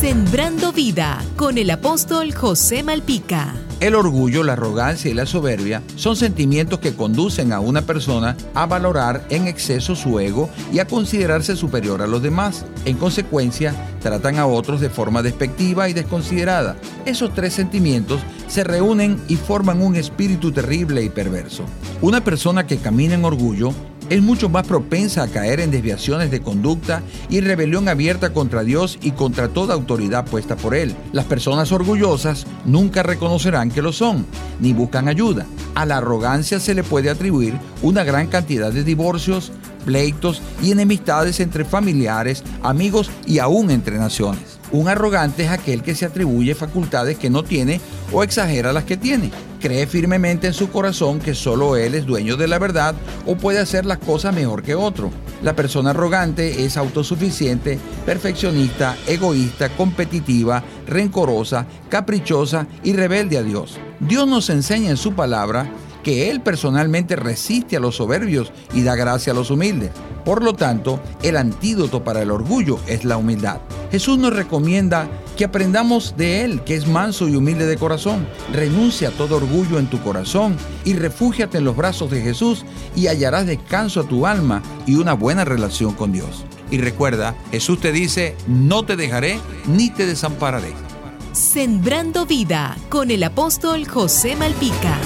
Sembrando vida con el apóstol José Malpica. El orgullo, la arrogancia y la soberbia son sentimientos que conducen a una persona a valorar en exceso su ego y a considerarse superior a los demás. En consecuencia, tratan a otros de forma despectiva y desconsiderada. Esos tres sentimientos se reúnen y forman un espíritu terrible y perverso. Una persona que camina en orgullo es mucho más propensa a caer en desviaciones de conducta y rebelión abierta contra Dios y contra toda autoridad puesta por Él. Las personas orgullosas nunca reconocerán que lo son, ni buscan ayuda. A la arrogancia se le puede atribuir una gran cantidad de divorcios, pleitos y enemistades entre familiares, amigos y aún entre naciones. Un arrogante es aquel que se atribuye facultades que no tiene o exagera las que tiene. Cree firmemente en su corazón que solo él es dueño de la verdad o puede hacer las cosas mejor que otro. La persona arrogante es autosuficiente, perfeccionista, egoísta, competitiva, rencorosa, caprichosa y rebelde a Dios. Dios nos enseña en su palabra que Él personalmente resiste a los soberbios y da gracia a los humildes. Por lo tanto, el antídoto para el orgullo es la humildad. Jesús nos recomienda que aprendamos de Él, que es manso y humilde de corazón. Renuncia a todo orgullo en tu corazón y refúgiate en los brazos de Jesús y hallarás descanso a tu alma y una buena relación con Dios. Y recuerda, Jesús te dice, no te dejaré ni te desampararé. Sembrando vida con el apóstol José Malpica.